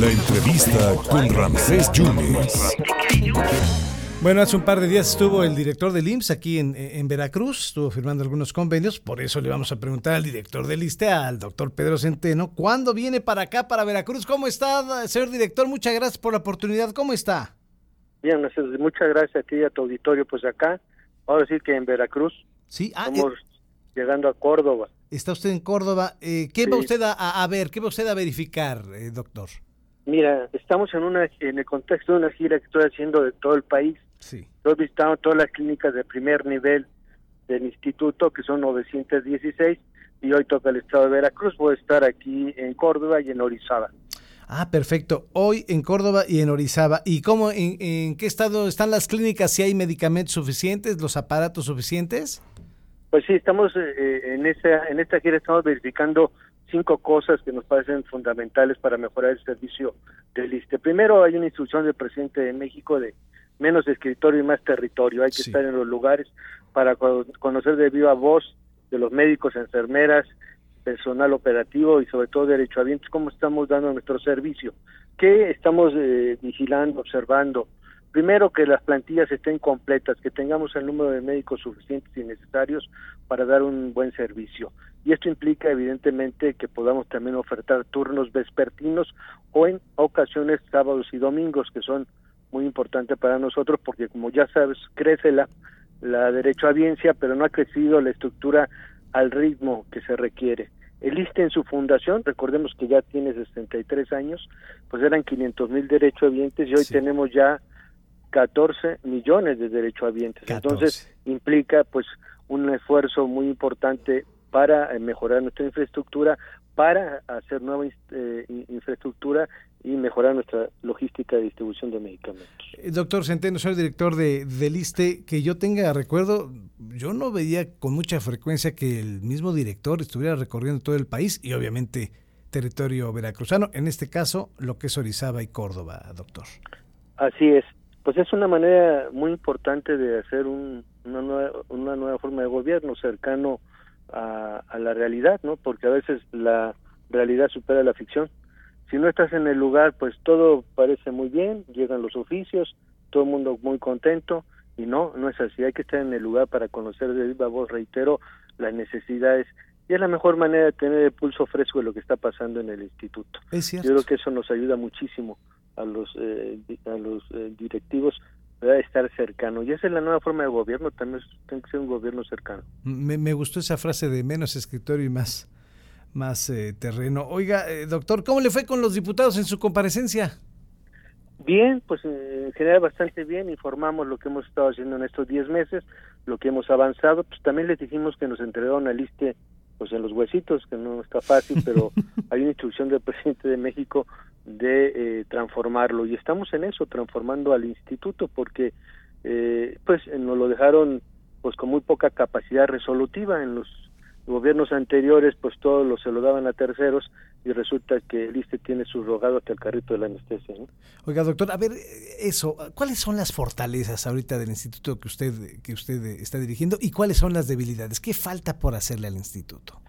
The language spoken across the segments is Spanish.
La entrevista con Ramsés Yunes. Bueno, hace un par de días estuvo el director del IMSS aquí en, Veracruz, estuvo firmando algunos convenios, por eso le vamos a preguntar al director del ISTE, al doctor Pedro Centeno, ¿cuándo viene para acá, para Veracruz? ¿Cómo está, señor director? Muchas gracias por la oportunidad, ¿cómo está? Bien, muchas gracias a ti y a tu auditorio, pues acá, vamos a decir que en Veracruz, sí, ah, estamos eh, llegando a Córdoba. Está usted en Córdoba, eh, ¿qué va usted a, ver, qué va usted a verificar, eh, doctor? Mira, estamos en una en el contexto de una gira que estoy haciendo de todo el país Sí. Yo he visitado todas las clínicas de primer nivel del instituto, que son 916, y hoy toca el estado de Veracruz. Voy a estar aquí en Córdoba y en Orizaba. Ah, perfecto. Hoy en Córdoba y en Orizaba. ¿Y cómo, en, qué estado están las clínicas? ¿Si hay medicamentos suficientes, los aparatos suficientes? Pues sí, estamos eh, eh, en, esa, en esta gira, estamos verificando cinco cosas que nos parecen fundamentales para mejorar el servicio del ISTE. Primero, hay una instrucción del presidente de México de menos escritorio y más territorio. Hay que estar en los lugares para conocer de viva voz de los médicos, enfermeras, personal operativo y sobre todo derechohabientes cómo estamos dando nuestro servicio. ¿Qué estamos eh, vigilando, observando? Primero, que las plantillas estén completas, que tengamos el número de médicos suficientes y necesarios para dar un buen servicio. Y esto implica, evidentemente, que podamos también ofertar turnos vespertinos o en ocasiones sábados y domingos, que son muy importante para nosotros porque como ya sabes crece la la derecho a audiencia pero no ha crecido la estructura al ritmo que se requiere el ISTE en su fundación recordemos que ya tiene 63 años pues eran 500 mil derechohabientes y hoy tenemos ya 14 millones de derechohabientes entonces implica pues un esfuerzo muy importante para eh, mejorar nuestra infraestructura para hacer nueva eh, infraestructura y mejorar nuestra logística de distribución de medicamentos. Eh, doctor Centeno, soy director de, del ISTE. Que yo tenga recuerdo, yo no veía con mucha frecuencia que el mismo director estuviera recorriendo todo el país y obviamente territorio veracruzano, en este caso lo que es Orizaba y Córdoba, doctor. Así es. Pues es una manera muy importante de hacer una, nueva, una nueva forma de gobierno cercano a, la realidad, ¿no? Porque a veces la realidad supera la ficción. Si no estás en el lugar, pues todo parece muy bien, llegan los oficios, todo el mundo muy contento, y no, no es así. Hay que estar en el lugar para conocer de viva voz, reitero, las necesidades. Y es la mejor manera de tener el pulso fresco de lo que está pasando en el instituto. Yo creo que eso nos ayuda muchísimo a los, eh, a los eh, directivos debe estar cercano. Y esa es la nueva forma de gobierno, también tiene que ser un gobierno cercano. Me, me gustó esa frase de menos escritorio y más, más eh, terreno. Oiga, eh, doctor, ¿cómo le fue con los diputados en su comparecencia? Bien, pues en general bastante bien, informamos lo que hemos estado haciendo en estos 10 meses, lo que hemos avanzado, pues también les dijimos que nos entregaron a liste pues en los huesitos, que no está fácil, pero hay una instrucción del presidente de México de eh, transformarlo y estamos en eso, transformando al instituto porque eh, pues nos lo dejaron pues con muy poca capacidad resolutiva en los gobiernos anteriores pues todo lo se lo daban a terceros y resulta que el ISTE tiene subrogado hasta el carrito de la anestesia. Oiga, doctor, a ver, eso, ¿cuáles son las fortalezas ahorita del instituto que usted, que usted está dirigiendo y cuáles son las debilidades? ¿Qué falta por hacerle al instituto?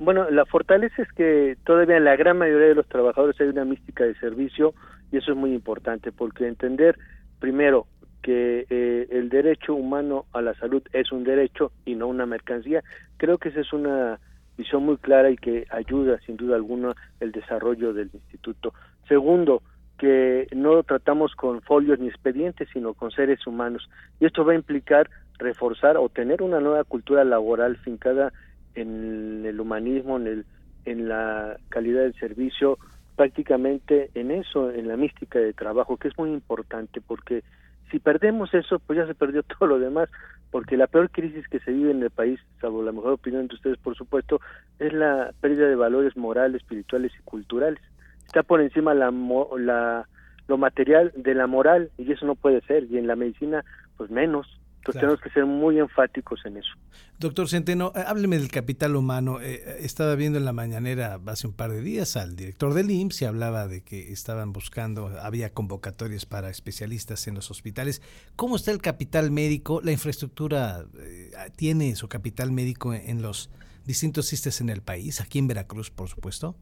Bueno, la fortaleza es que todavía en la gran mayoría de los trabajadores hay una mística de servicio y eso es muy importante porque entender primero que eh, el derecho humano a la salud es un derecho y no una mercancía, creo que esa es una visión muy clara y que ayuda sin duda alguna el desarrollo del instituto. Segundo, que no tratamos con folios ni expedientes, sino con seres humanos. Y esto va a implicar reforzar o tener una nueva cultura laboral fincada en el humanismo, en, el, en la calidad del servicio, prácticamente en eso, en la mística de trabajo, que es muy importante porque si perdemos eso, pues ya se perdió todo lo demás, porque la peor crisis que se vive en el país, salvo la mejor opinión de ustedes, por supuesto, es la pérdida de valores morales, espirituales y culturales. Está por encima la, la lo material de la moral y eso no puede ser y en la medicina pues menos entonces tenemos que ser muy enfáticos en eso. Doctor Centeno, eh, hábleme del capital humano. Eh, eh, estaba viendo en la mañanera hace un par de días al director del IMSS y hablaba de que estaban buscando, había convocatorias para especialistas en los hospitales. ¿Cómo está el capital médico? ¿La infraestructura tiene su capital médico en, los distintos sistes en el país? Aquí en Veracruz, por supuesto.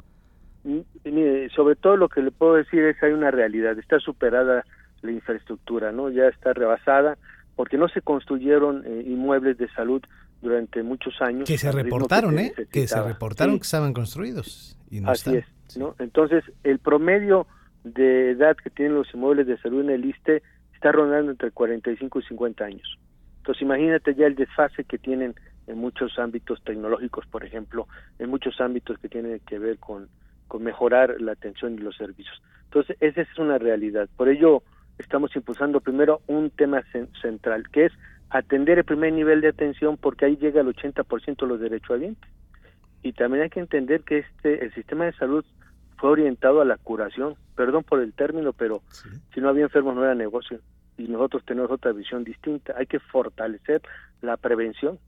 sobre todo lo que le puedo decir es que hay una realidad, está superada la infraestructura, ¿no? Ya está rebasada porque no se construyeron eh, inmuebles de salud durante muchos años. Que se reportaron, ¿eh? Que se reportaron que estaban construidos y no Así es, ¿no? Entonces, el promedio de edad que tienen los inmuebles de salud en el ISTE está rondando entre 45 y 50 años. Entonces, imagínate ya el desfase que tienen en muchos ámbitos tecnológicos, por ejemplo, en muchos ámbitos que tienen que ver con, con mejorar la atención y los servicios. Entonces, esa es una realidad. Por ello, estamos impulsando primero un tema central, que es atender el primer nivel de atención, porque ahí llega el 80% de los derechohabientes. Y también hay que entender que este el sistema de salud fue orientado a la curación. Perdón por el término, pero si no había enfermos no era negocio. Y nosotros tenemos otra visión distinta. Hay que fortalecer la prevención.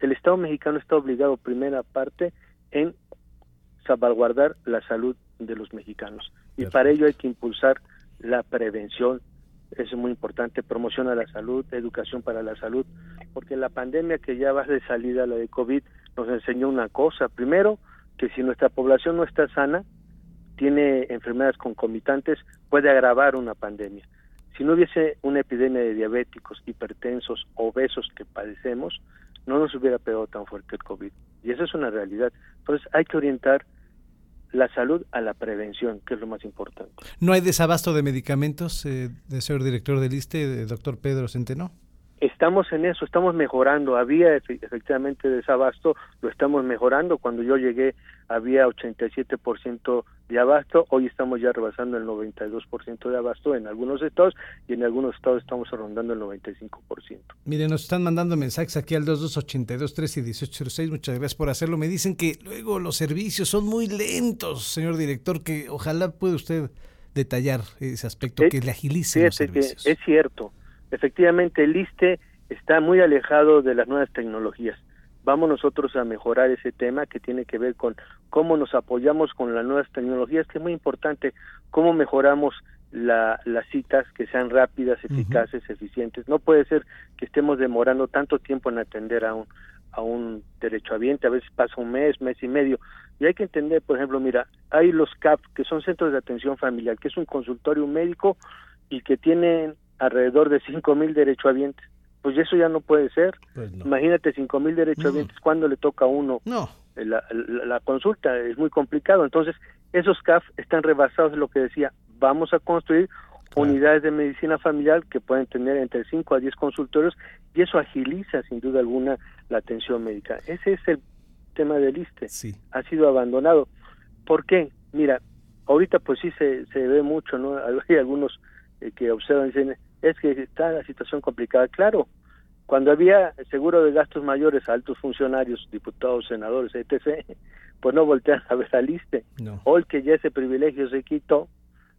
El Estado mexicano está obligado, primera parte, en salvaguardar la salud de los mexicanos. Y para ello hay que impulsar la prevención. Es muy importante, promoción a la salud, educación para la salud, porque la pandemia que ya va de salida, la de COVID, nos enseñó una cosa. Primero, que si nuestra población no está sana, tiene enfermedades concomitantes, puede agravar una pandemia. Si no hubiese una epidemia de diabéticos, hipertensos, obesos que padecemos, no nos hubiera pegado tan fuerte el COVID. Y eso es una realidad. Entonces hay que orientar la salud a la prevención, que es lo más importante. ¿No hay desabasto de medicamentos, eh, de señor director del ISTE, doctor Pedro Centeno? Estamos en eso, estamos mejorando. Había efectivamente desabasto, lo estamos mejorando. Cuando yo llegué había 87% de abasto, hoy estamos ya rebasando el 92% de abasto en algunos estados y en algunos estados estamos rondando el 95%. Mire, nos están mandando mensajes aquí al 2282 y 1806, muchas gracias por hacerlo. Me dicen que luego los servicios son muy lentos, señor director, que ojalá pueda usted detallar ese aspecto, que le agilice los servicios. es cierto, efectivamente el ISTE está muy alejado de las nuevas tecnologías vamos nosotros a mejorar ese tema que tiene que ver con cómo nos apoyamos con las nuevas tecnologías, que es muy importante, cómo mejoramos las citas que sean rápidas, eficaces, eficientes. No puede ser que estemos demorando tanto tiempo en atender a un, a un derechohabiente, a veces pasa un mes, mes y medio. Y hay que entender, por ejemplo, mira, hay los CAP, que son centros de atención familiar, que es un consultorio médico y que tienen alrededor de cinco mil derechohabientes pues eso ya no puede ser. Pues Imagínate cinco mil derechohabientes, ¿cuándo le toca a uno no. La, la, consulta? Es muy complicado. Entonces, esos CAF están rebasados de lo que decía, vamos a construir unidades de medicina familiar que pueden tener entre 5 a 10 consultorios y eso agiliza sin duda alguna la atención médica. Ese es el tema del ISTE. Sí. Ha sido abandonado. ¿Por qué? Mira, ahorita pues sí se, se ve mucho, ¿no? Hay algunos eh, que observan y dicen, es que está la situación complicada. Claro, cuando había seguro de gastos mayores a altos funcionarios, diputados, senadores, etc., pues no voltean a ver al ISTE. No. Hoy que ya ese privilegio se quitó,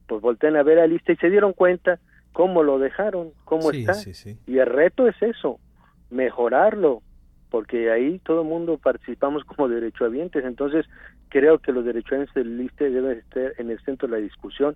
pues voltean a ver al ISTE y se dieron cuenta cómo lo dejaron, cómo está. Y el reto es eso, mejorarlo, porque ahí todo el mundo participamos como derechohabientes, entonces creo que los derechohabientes del ISTE deben estar en el centro de la discusión,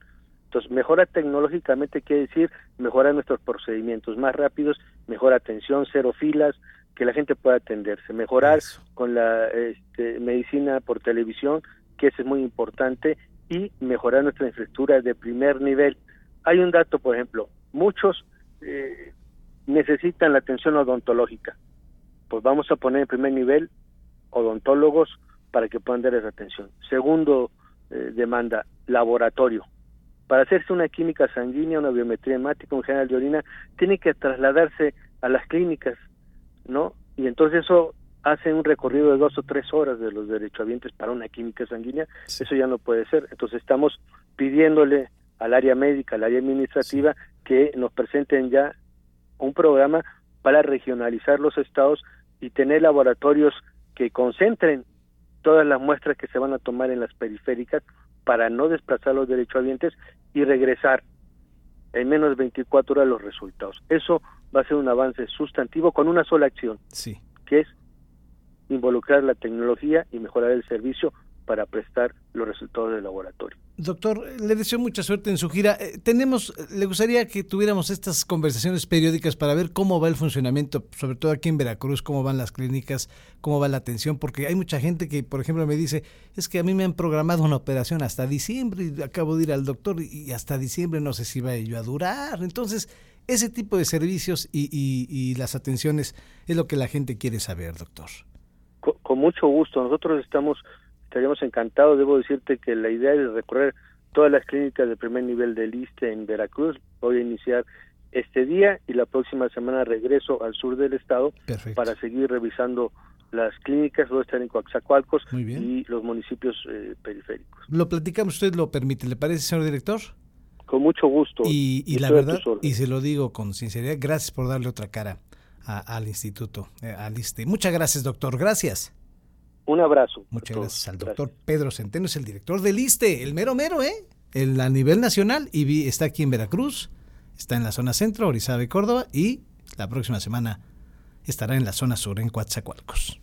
entonces, mejora tecnológicamente quiere decir mejorar nuestros procedimientos más rápidos, mejor atención, cero filas, que la gente pueda atenderse, mejorar con la este, medicina por televisión, que eso es muy importante, y mejorar nuestra infraestructura de primer nivel. Hay un dato, por ejemplo, muchos eh, necesitan la atención odontológica. Pues vamos a poner en primer nivel odontólogos para que puedan dar esa atención. Segundo eh, demanda, laboratorio para hacerse una química sanguínea, una biometría hemática, un general de orina, tiene que trasladarse a las clínicas, ¿no? Y entonces eso hace un recorrido de dos o tres horas de los derechohabientes para una química sanguínea, eso ya no puede ser. Entonces estamos pidiéndole al área médica, al área administrativa, que nos presenten ya un programa para regionalizar los estados y tener laboratorios que concentren todas las muestras que se van a tomar en las periféricas para no desplazar los derechohabientes y regresar en menos de 24 horas los resultados. Eso va a ser un avance sustantivo con una sola acción, sí. que es involucrar la tecnología y mejorar el servicio para prestar los resultados del laboratorio. Doctor, le deseo mucha suerte en su gira. Eh, tenemos, le gustaría que tuviéramos estas conversaciones periódicas para ver cómo va el funcionamiento, sobre todo aquí en Veracruz, cómo van las clínicas, cómo va la atención, porque hay mucha gente que, por ejemplo, me dice, es que a mí me han programado una operación hasta diciembre y acabo de ir al doctor y hasta diciembre no sé si va ello a durar. Entonces, ese tipo de servicios y, y las atenciones es lo que la gente quiere saber, doctor. Con, mucho gusto. Nosotros estamos, estaríamos encantados. Debo decirte que la idea es recorrer todas las clínicas de primer nivel del ISTE en Veracruz. Voy a iniciar este día y la próxima semana regreso al sur del estado para seguir revisando las clínicas, voy a estar en Coaxacualcos y los municipios eh, periféricos. Lo platicamos, usted lo permite, ¿le parece, señor director? Con mucho gusto. Y, la verdad, y se lo digo con sinceridad, gracias por darle otra cara al instituto, eh, al ISTE. Muchas gracias, doctor. Gracias. Un abrazo. Muchas gracias al doctor Pedro Centeno, es el director del ISTE, el mero mero, ¿eh? El, a nivel nacional y está aquí en Veracruz, está en la zona centro, Orizaba y Córdoba y la próxima semana estará en la zona sur, en Coatzacoalcos.